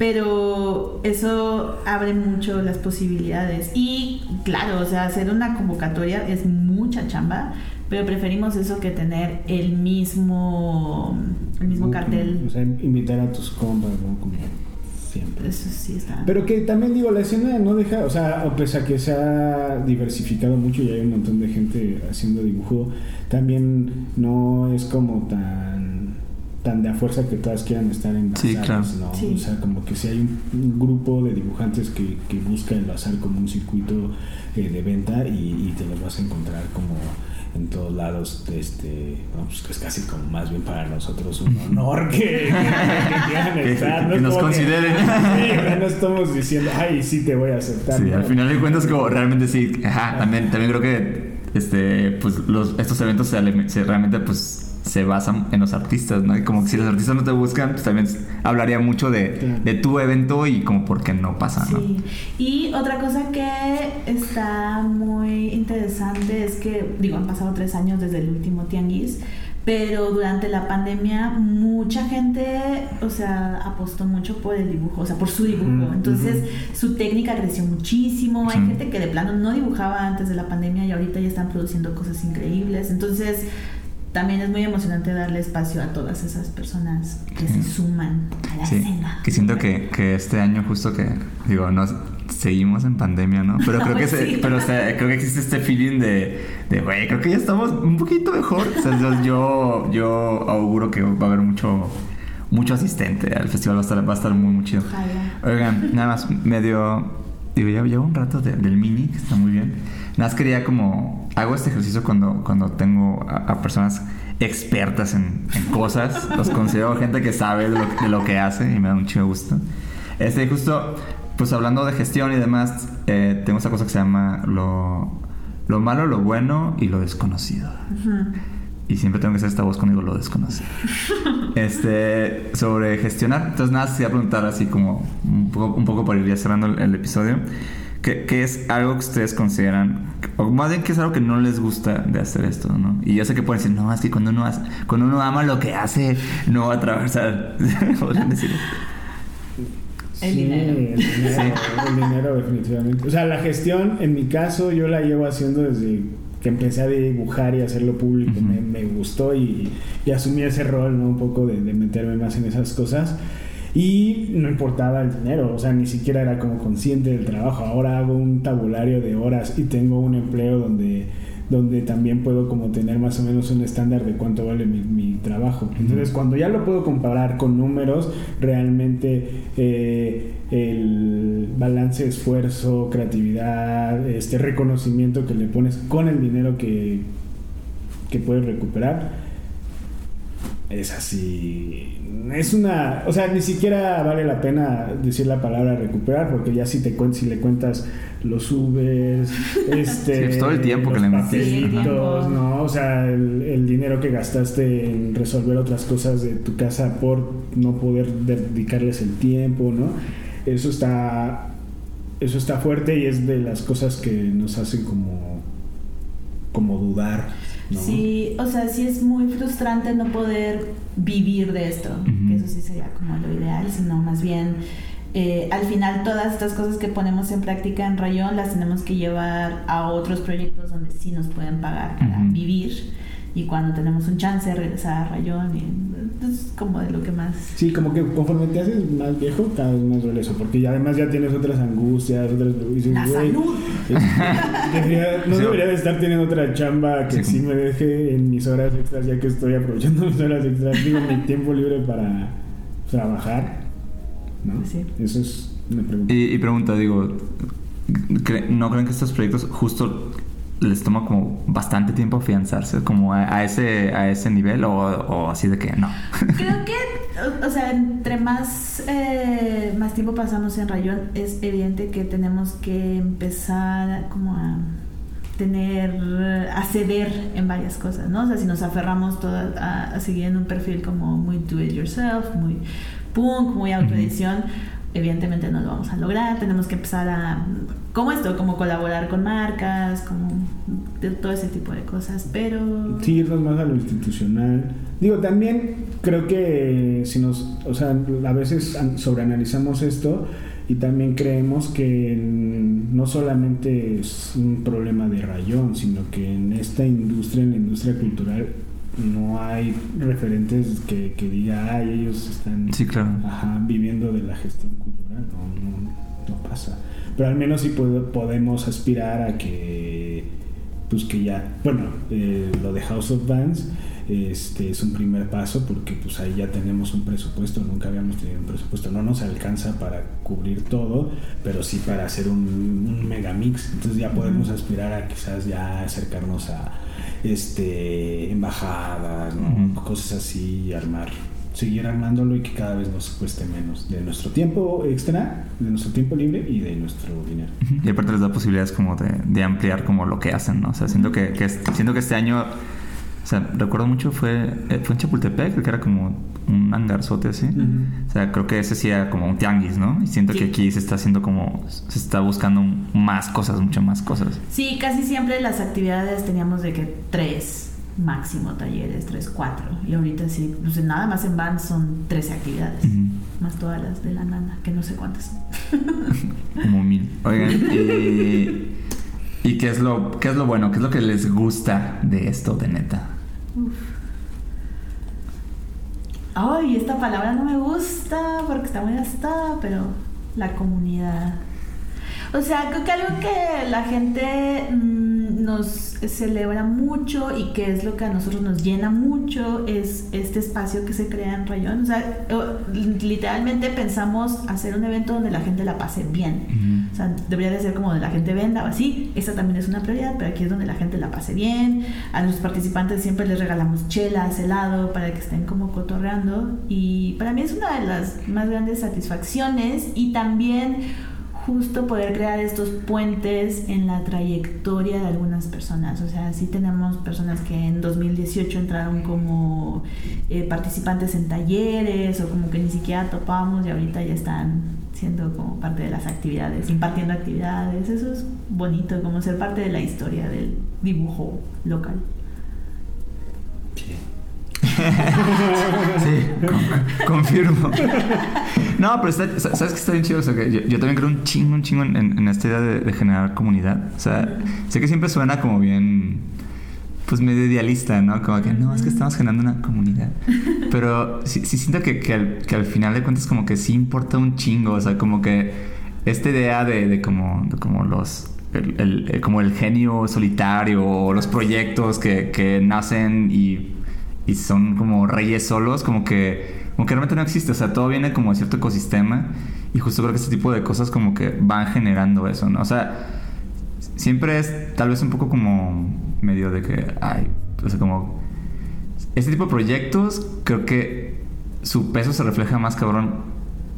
pero eso abre mucho las posibilidades. Y claro, o sea, hacer una convocatoria es mucha chamba, pero preferimos eso que tener el mismo el mismo cartel. O sea, invitar a tus compas, ¿no? Como siempre. Eso sí está. Pero que también digo, la escena no deja, o sea, a pesar que se ha diversificado mucho y hay un montón de gente haciendo dibujo, también no es como tan tan de a fuerza que todas quieran estar en Sí, claro. ¿no? Sí. O sea, como que si hay un, un grupo de dibujantes que, que busca enlazar como un circuito eh, de venta y, y te los vas a encontrar como en todos lados, este, no, pues que es casi como más bien para nosotros un honor que, que estar, ¿no? nos como consideren. Sí, no estamos diciendo, ay, sí te voy a aceptar. Sí, ¿no? al final de cuentas como realmente sí, ajá, también, también creo que este, pues los, estos eventos se realmente pues se basan en los artistas, ¿no? Y como que si los artistas no te buscan, pues también hablaría mucho de, tu evento y como por qué no pasa, ¿no? Sí. Y otra cosa que está muy interesante es que, digo, han pasado tres años desde el último tianguis, pero durante la pandemia mucha gente, o sea, apostó mucho por el dibujo, o sea, por su dibujo. Entonces, su técnica creció muchísimo. Hay Sí. gente que de plano no dibujaba antes de la pandemia y ahorita ya están produciendo cosas increíbles. Entonces, también es muy emocionante darle espacio a todas esas personas que Sí. se suman a la Sí, escena. que siento que, que este año justo que, digo, nos seguimos en pandemia, ¿no? Pero creo que, se- Sí. pero, o sea, creo que existe este feeling de, de, güey, creo que ya estamos un poquito mejor. O sea, yo- yo, yo auguro que va a haber mucho, mucho asistente al festival, va a estar, va a estar muy, muy chido. Ojalá. Oigan, nada más, medio. Digo, ya llevo un rato de- del mini, que está muy bien. Nada más quería como. Hago este ejercicio cuando, cuando tengo a, a personas expertas en, en cosas. Los considero gente que sabe de lo, de lo que hace y me da un chido gusto. Este, justo, pues hablando de gestión y demás, eh, tengo esta cosa que se llama lo, lo malo, lo bueno y lo desconocido. Ujú. Y siempre tengo que hacer esta voz cuando digo lo desconocido. este, sobre gestionar. Entonces, nada, se iba a preguntar así como un poco, un poco para ir ya cerrando el, el episodio. ¿Qué, qué es algo que ustedes consideran, o más bien qué es algo que no les gusta de hacer esto, ¿no? Y yo sé que pueden decir, no, es que cuando uno, hace- cuando uno ama lo que hace, no va a atravesar. Podrían decir. El Sí, dinero. El dinero, el dinero, definitivamente. O sea, la gestión, en mi caso, yo la llevo haciendo desde que empecé a dibujar y hacerlo público. Me, me gustó y, y asumí ese rol, ¿no? Un poco de, de meterme más en esas cosas. Y no importaba el dinero, o sea, ni siquiera era como consciente del trabajo. Ahora hago un tabulario de horas y tengo un empleo donde, donde también puedo como tener más o menos un estándar de cuánto vale mi, mi trabajo. Entonces, cuando ya lo puedo comparar con números, realmente eh, el balance, esfuerzo, creatividad, este reconocimiento que le pones con el dinero que, que puedes recuperar, es así. Es una. O sea, ni siquiera vale la pena decir la palabra recuperar, porque ya si te cuen- si le cuentas los Ubers, este. Sí, pues todo el tiempo que le metiste. ¿no? O sea, el, el dinero que gastaste en resolver otras cosas de tu casa por no poder dedicarles el tiempo, ¿no? Eso está. Eso está fuerte y es de las cosas que nos hacen como. como dudar. ¿No? Sí, o sea, sí es muy frustrante no poder vivir de esto, que eso sí sería como lo ideal, sino más bien eh, al final todas estas cosas que ponemos en práctica en Rayón las tenemos que llevar a otros proyectos donde sí nos pueden pagar para vivir y cuando tenemos un chance regresar a Rayón y es como de lo que más Sí, como que conforme te haces más viejo, cada vez más duele eso, porque ya además ya tienes otras angustias, otras... dices, la "Güey, salud es- debería- no Sí. debería de estar teniendo otra chamba que Sí. sí me deje en mis horas extras, ya que estoy aprovechando mis horas extras, digo, mi tiempo libre para trabajar, ¿no? Pues sí. Eso es una pregunta. Y, y pregunta, digo, ¿cre- ¿no creen que estos proyectos justo les toma como bastante tiempo afianzarse como a, a ese a ese nivel o, o así de que no? Creo que, o, o sea, entre más, eh, más tiempo pasamos en Rayón, es evidente que tenemos que empezar como a tener, a ceder en varias cosas, ¿no? O sea, si nos aferramos todas a, a seguir en un perfil como muy do it yourself, muy punk, muy autoedición, evidentemente no lo vamos a lograr. Tenemos que empezar a, como esto, como colaborar con marcas, como todo ese tipo de cosas, pero... Sí, irnos más a lo institucional. Digo, también creo que si nos, o sea, a veces an- sobreanalizamos esto y también creemos que no solamente es un problema de rayón, sino que en esta industria, en la industria cultural, no hay referentes que, que diga, ay, ellos están Sí, claro. ajá, viviendo de la gestión cultural. No, no, no pasa. Pero al menos sí puedo- podemos aspirar a que, pues que ya, bueno, eh, lo de House of Bands este, es un primer paso porque pues ahí ya tenemos un presupuesto, nunca habíamos tenido un presupuesto, no nos alcanza para cubrir todo, pero sí para hacer un, un mega mix. Entonces ya podemos aspirar a quizás ya acercarnos a este embajadas, cosas así y armar seguir armándolo y que cada vez nos cueste menos de nuestro tiempo extra, de nuestro tiempo libre y de nuestro dinero. Y aparte les da posibilidades como de, de ampliar como lo que hacen, ¿no? O sea, siento que, siento que este año, sea, recuerdo mucho fue, eh, fue en Chapultepec, creo que era como un hangarzote así. O sea, creo que ese sí era como un tianguis, ¿no? Y siento Sí. que aquí se está haciendo como, se está buscando más cosas, mucho más cosas. Sí, casi siempre las actividades teníamos de que tres máximo talleres, tres, cuatro. Y ahorita sí, pues nada más en band son 13 actividades. Más todas las de la nana, que no sé cuántas. Como mil. Oigan, y, ¿y qué es lo, qué es lo bueno? ¿Qué es lo que les gusta de esto, de neta? Ay, esta palabra no me gusta porque está muy gastada, pero la comunidad. O sea, creo que algo que la gente mm, nos celebra mucho y que es lo que a nosotros nos llena mucho es este espacio que se crea en Rayón. O sea, literalmente pensamos hacer un evento donde la gente la pase bien. O sea, debería de ser como donde la gente venda o así. Esa también es una prioridad, pero aquí es donde la gente la pase bien. A los participantes siempre les regalamos chelas, helado, para que estén como cotorreando. Y para mí es una de las más grandes satisfacciones y también justo poder crear estos puentes en la trayectoria de algunas personas. O sea, sí tenemos personas que en 2018 entraron como eh, participantes en talleres o como que ni siquiera topábamos y ahorita ya están siendo como parte de las actividades, impartiendo actividades. Eso es bonito, como ser parte de la historia del dibujo local. con- confirmo. No, pero ¿sabes que está bien chido? O sea, que yo, también creo un chingo, un chingo en, esta idea de, generar comunidad. O sea, sé que siempre suena como bien, pues medio idealista, ¿no? Como que no, es que estamos generando una comunidad. Pero sí, sí siento que, al, final de cuentas como que sí importa un chingo. O sea, como que esta idea de, como, de como los... el- el- como el genio solitario o los proyectos que nacen y y son como reyes solos, como que, como que realmente no existe. O sea, todo viene como de cierto ecosistema y justo creo que este tipo de cosas como que van generando eso, ¿no? O sea, siempre es tal vez un poco como medio de que, ay, o sea, como... Este tipo de proyectos creo que su peso se refleja más cabrón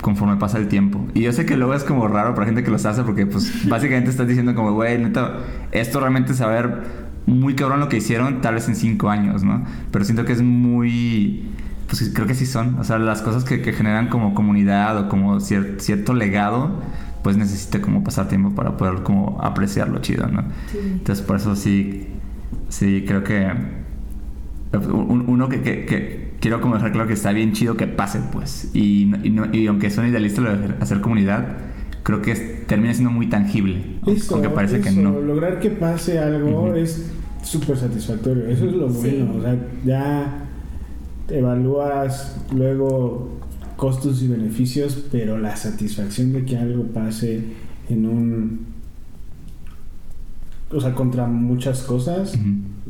conforme pasa el tiempo. Y yo sé que luego es como raro para gente que los hace porque pues básicamente estás diciendo como, güey, neta, esto realmente saber muy cabrón lo que hicieron tal vez en cinco años, ¿no? Pero siento que es muy... Pues creo que sí son. O sea, las cosas que, que generan como comunidad o como cier- cierto legado, pues necesita como pasar tiempo para poder como apreciarlo chido, ¿no? Sí. Entonces por eso sí, sí creo que un- uno que, que, que, quiero como dejar claro que está bien chido que pase, pues. Y, y, no- y aunque son idealistas lo de hacer comunidad, creo que es- termina siendo muy tangible. Eso, aunque parece que no. Lograr que pase algo es súper satisfactorio. Eso es lo Sí. bueno. O sea, ya evalúas luego costos y beneficios, pero la satisfacción de que algo pase en un. O sea, contra muchas cosas.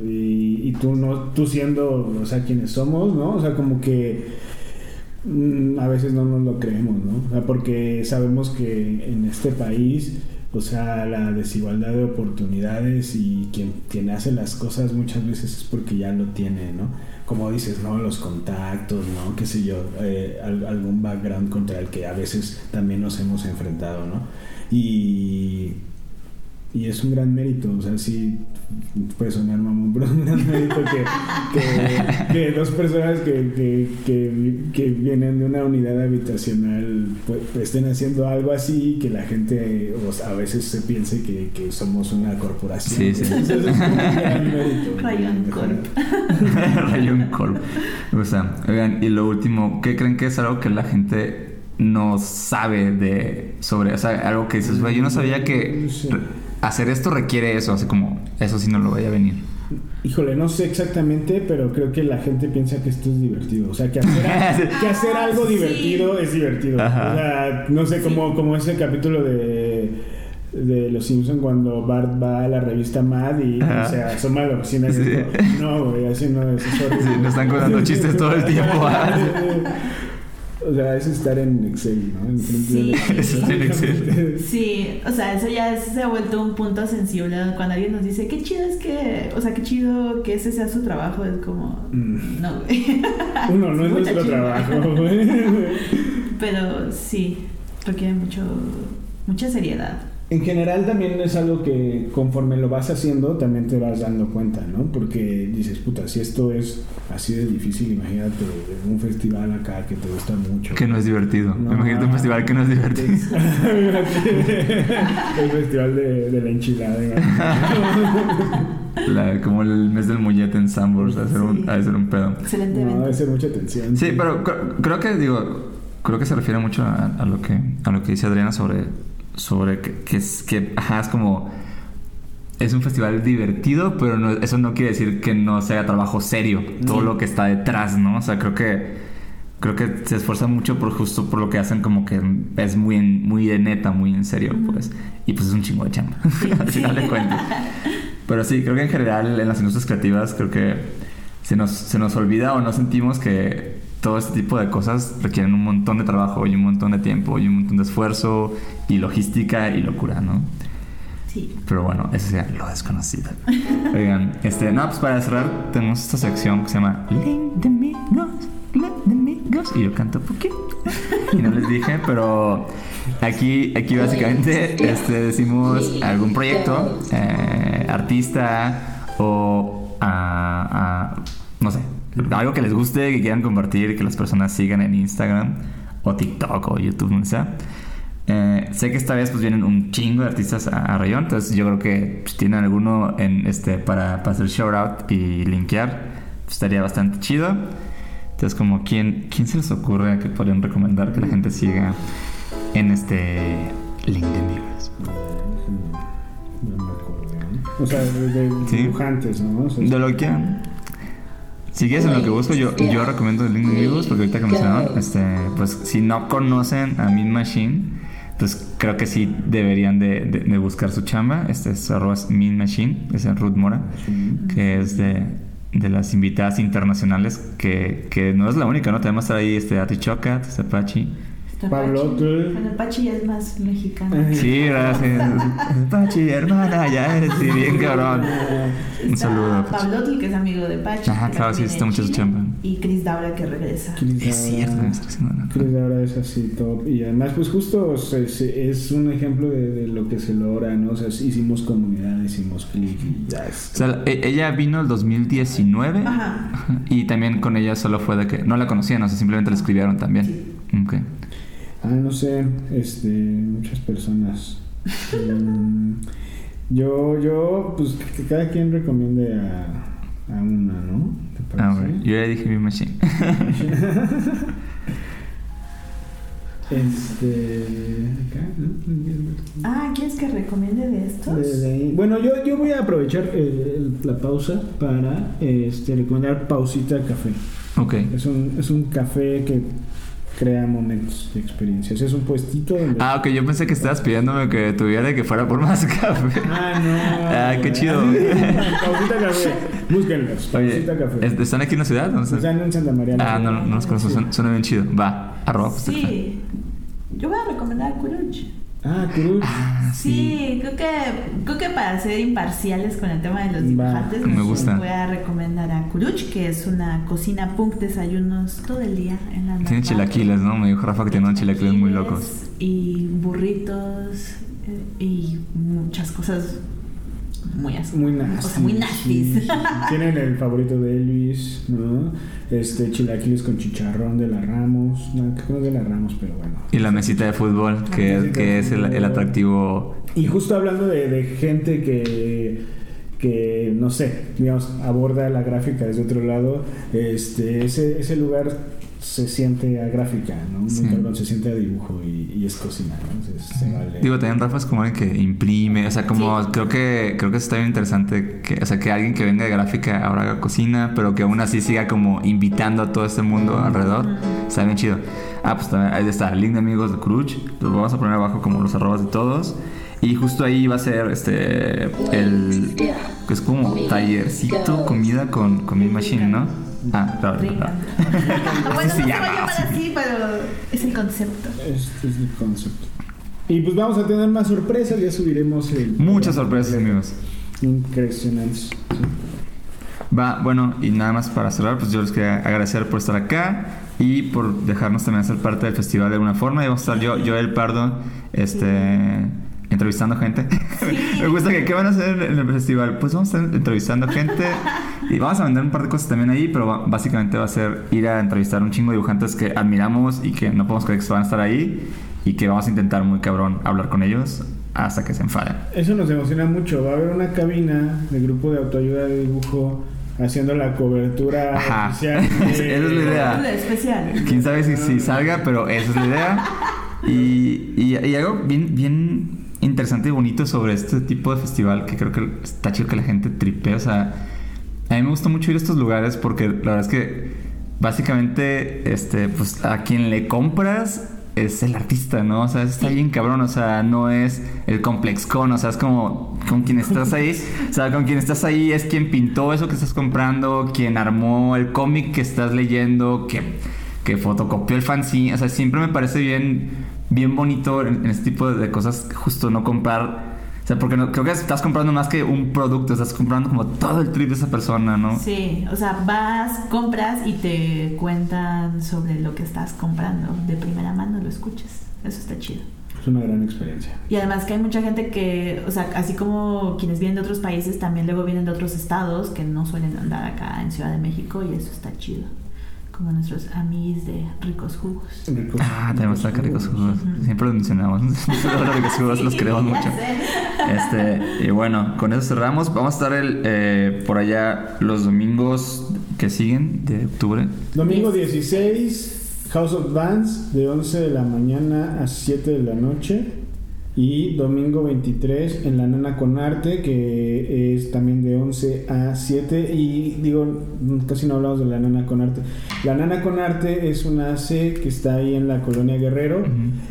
Y, y tú no tú siendo o sea quienes somos no o sea como que a veces no nos lo creemos no porque sabemos que en este país o sea la desigualdad de oportunidades y quien quien hace las cosas muchas veces es porque ya lo tiene no como dices no los contactos no qué sé yo eh, al- algún background contra el que a veces también nos hemos enfrentado no y y es un gran mérito, o sea, sí puede sonar mamón, pero es un gran mérito que, que, que dos personas que, que, que, que vienen de una unidad habitacional pues, estén haciendo algo así, que la gente o sea, a veces se piense que, que somos una corporación. Sí, sí. Entonces, es un gran mérito. Rayon Corp. Rayon Corp. O sea, oigan, y lo último, ¿qué creen que es algo que la gente no sabe de sobre, o sea, algo que dices, yo no sabía que hacer esto requiere eso, así como, eso sí no lo voy a venir. Híjole, no sé exactamente, pero creo que la gente piensa que esto es divertido. O sea, que hacer, que hacer algo Sí. divertido es divertido. Ajá. O sea, no sé, como, como ese capítulo de, de Los Simpson cuando Bart va a la revista Mad y Ajá. se asoma a la oficina y Sí. dice, no, güey, así no es. es horrible". Sí, nos están contando chistes todo el tiempo. O sea, es estar en Excel, ¿no? En Sí. de- Es estar en Excel. Sí, o sea, eso ya es- se ha vuelto un punto sensible cuando alguien nos dice, qué chido es que, o sea, qué chido que ese sea su trabajo, es como, Mm. no, güey. Uno, no es nuestro trabajo, güey. Pero sí, requiere mucho, mucha seriedad. En general también es algo que conforme lo vas haciendo también te vas dando cuenta, ¿no? Porque dices, puta, si esto es así de difícil, imagínate un festival acá que te gusta mucho. Que no es divertido. No. Imagínate un festival que no es divertido. El festival de, de la enchilada. como el mes del mollete en Sambors, a ser un, a ser un pedo. Excelente No, debe ser mucha tensión. Sí, pero cre- creo que digo, creo que se refiere mucho a, a lo que a lo que dice Adriana sobre sobre que, que es que ajá, es como es un festival divertido, pero no- eso no quiere decir que no sea trabajo serio, todo lo que está detrás, ¿no? O sea, creo que creo que se esfuerza mucho por justo por lo que hacen como que es muy en- muy de neta, muy en serio, pues. Y pues es un chingo de chamba, al final de cuentas. Pero sí, creo que en general en las industrias creativas creo que se nos, se nos olvida o no sentimos que todo este tipo de cosas requieren un montón de trabajo y un montón de tiempo y un montón de esfuerzo y logística y locura, ¿no? Sí. Pero bueno, eso sería lo desconocido. Oigan, este, no, pues para cerrar tenemos esta sección que se llama Link de amigos, Link de amigos. Y yo canto poquito. Y no les dije, pero aquí, aquí básicamente este, decimos algún proyecto, eh, artista o ah, ah, no sé, algo que les guste, que quieran compartir, que las personas sigan en Instagram o TikTok o YouTube, donde sea. Eh, sé que esta vez pues vienen un chingo de artistas a, a Rayón, entonces yo creo que pues, tienen alguno en este para, para hacer shout out y linkear, pues, estaría bastante chido. Entonces como quién, quién se les ocurre que podrían recomendar que la gente siga en este link de amigos. No me acuerdo. ¿no? O sea, de, de Sí. dibujantes, ¿no? O sea, De lo que quieran. Si quieres en lo que busco, yo, yo recomiendo el link de amigos porque ahorita que mencionaron, este, pues si no conocen a Min Machine, pues creo que sí deberían de, de- de buscar su chamba. Este es arroba Min Machine, es en Ruth Mora, que es de, de las invitadas internacionales, que, que no es la única, ¿no? Tenemos ahí este Ati Chocat, este Pablo, Pachi. tú- Bueno, Pachi ya es más mexicano. Sí, gracias. Pachi, hermana, ya eres sí, bien cabrón. Un saludo, Pachi. Pablo, que es amigo de Pachi. Ajá, claro, sí, está mucho su chamba. Y Chris Daura que regresa. Chris Es cierto, Chris Daura es así top y además pues justo se- se- es un ejemplo de, de lo que se logra, ¿no? O sea, hicimos comunidad, hicimos click y ya es... O sea, e- ella vino el 2019 Ajá. y también con ella solo fue de que no la conocían, o sea, simplemente la escribieron también. Ok. Ah, no sé, este, muchas personas. Mm, yo, yo, pues que cada quien recomiende a, a una, ¿no? ¿Te Ah, bueno. Yo ya dije mi machine. Este. Acá, ¿no? Ah, ¿quieres que recomiende de estos? De- de ahí. Bueno, yo, yo voy a aprovechar el- la pausa para este, recomendar Pausita Café. ok. Es un, es un café que crea momentos de experiencias. Es un puestito donde. Ah, ok, yo pensé que estabas pidiéndome que tuviera y que fuera por más café. Ah, no. Ah, qué chido. Pausita Café. Búsquenlos. Oye, Pausita Café. ¿est- ¿están aquí en la ciudad? No sé. Están en Santa María. Ah, no, no los conozco, Sí. suena, bien chido. Va, arroba pues, Sí. Yo voy a recomendar a Kuruch. Ah, Cruz. Ah, Sí, creo que, creo que para ser imparciales con el tema de los dibujantes, Me gusta. voy a recomendar a Kuruch, que es una cocina punk desayunos todo el día en la Tiene chilaquiles, ¿no? Me dijo Rafa que tiene unos chilaquiles muy locos. Y burritos eh, y muchas cosas muy así. Muy nasty. O sea, muy nasties. sí, sí. Tienen el favorito de Elvis, ¿no? Este, chilaquiles con chicharrón de la Ramos. No, creo que no es de la Ramos, pero bueno. Y la mesita de fútbol, que, mesita que de es el, atractivo. Y justo hablando de, de gente que, que, no sé, digamos, aborda la gráfica desde otro lado, este, ese, ese lugar se siente a gráfica, ¿no? Muy Sí. cabrón, se siente a dibujo y, y es cocina, ¿no? Entonces, se vale. Digo, también Rafa es como alguien que imprime, o sea, como Sí. creo que creo que está bien interesante que, o sea, que alguien que venga de gráfica ahora haga cocina, pero que aún así siga como invitando a todo este mundo alrededor. Está bien chido. Ah, pues también ahí está, el link de amigos de Cruch. Los vamos a poner abajo como los arrobas de todos. Y justo ahí va a ser este el que es como tallercito comida con, con mi machine, ¿no? Ah, claro, claro. bueno, se no llama, así. así, pero es el concepto. Este es el concepto. Y pues vamos a tener más sorpresas, ya subiremos el... Muchas sorpresas, amigos. Impresionantes. sí. Va, bueno, y nada más para cerrar, pues yo les quería agradecer por estar acá y por dejarnos también ser parte del festival de alguna forma. Y vamos a estar yo, yo el Pardo, este, entrevistando gente. Me gusta que, ¿qué van a hacer en el festival? Pues vamos a estar entrevistando gente y vamos a vender un par de cosas también ahí, pero básicamente va a ser ir a entrevistar un chingo de dibujantes que admiramos y que no podemos creer que van a estar ahí y que vamos a intentar muy cabrón hablar con ellos hasta que se enfaden. Eso nos emociona mucho. Va a haber una cabina de grupo de autoayuda de dibujo haciendo la cobertura Ajá. oficial. Esa es la idea. Una especial. Quién sabe si, si salga, pero esa es la idea. Y, y, y algo bien, bien interesante y bonito sobre este tipo de festival que creo que está chido que la gente tripe. O sea, a mí me gusta mucho ir a estos lugares porque la verdad es que básicamente, este, pues a quien le compras es el artista, ¿no? O sea, está bien cabrón, o sea, no es el complex con, o sea, es como con quien estás ahí, o sea, con quien estás ahí es quien pintó eso que estás comprando, quien armó el cómic que estás leyendo, que, que fotocopió el fanzine, o sea, siempre me parece bien, bien bonito en, en este tipo de, de cosas, justo no comprar, o sea, porque no, creo que estás comprando más que un producto, estás comprando como todo el trip de esa persona, ¿no? Sí, o sea, vas, compras y te cuentan sobre lo que estás comprando. De primera mano lo escuchas. Eso está chido. Es una gran experiencia. Y además que hay mucha gente que, o sea, así como quienes vienen de otros países, también luego vienen de otros estados que no suelen andar acá en Ciudad de México y eso está chido. Como nuestros amigos de ricos jugos. Ricos- Ah, tenemos que ricos jugos. Siempre los mencionamos. los ricos jugos los queremos mucho. Este, y bueno, con eso cerramos. Vamos a estar el, eh, por allá los domingos que siguen de octubre. Domingo 16, House of Bands, de 11 de la mañana a 7 de la noche. Y domingo 23 en La Nana con Arte, que es también de 11 a 7. Y digo, casi no hablamos de La Nana con Arte. La Nana con Arte es una AC que está ahí en la colonia Guerrero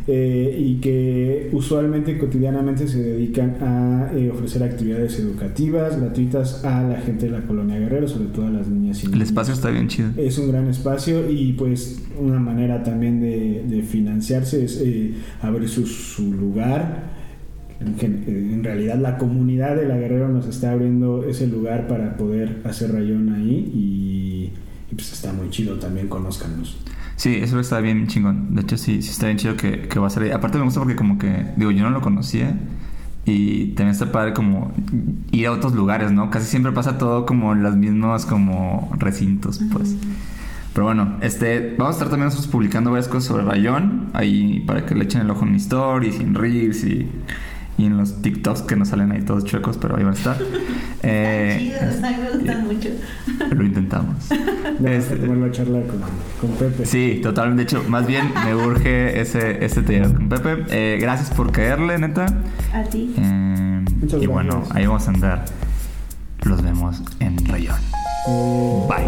eh, y que usualmente, cotidianamente se dedican a eh, ofrecer actividades educativas gratuitas a la gente de la colonia Guerrero, sobre todo a las niñas y El niños. espacio está bien chido. Es un gran espacio y pues una manera también de, de financiarse es eh, abrir su, su lugar. En, gen- en realidad la comunidad de la Guerrero nos está abriendo ese lugar para poder hacer rayón ahí y, y, pues está muy chido también, conózcanos. Sí, eso está bien chingón. De hecho, sí, sí está bien chido que, que va a ser ahí. Aparte me gusta porque como que, digo, yo no lo conocía. Y también está padre como ir a otros lugares, ¿no? Casi siempre pasa todo como en los mismos como recintos, pues. Pero bueno, este, vamos a estar también nosotros publicando varias cosas sobre Rayón, ahí para que le echen el ojo en stories, y en reels y, y en los TikToks que nos salen ahí todos chuecos, pero ahí van a estar. Eh, Chidos, a mí me gustan mucho. lo intentamos. Vamos Este, a charla con, con Pepe. Sí, totalmente. De hecho, más bien me urge ese, ese taller con Pepe. Eh, gracias por caerle, neta. A ti. Eh, Muchas y bueno, ahí vamos a andar. Los vemos en Rayón. Eh, Bye.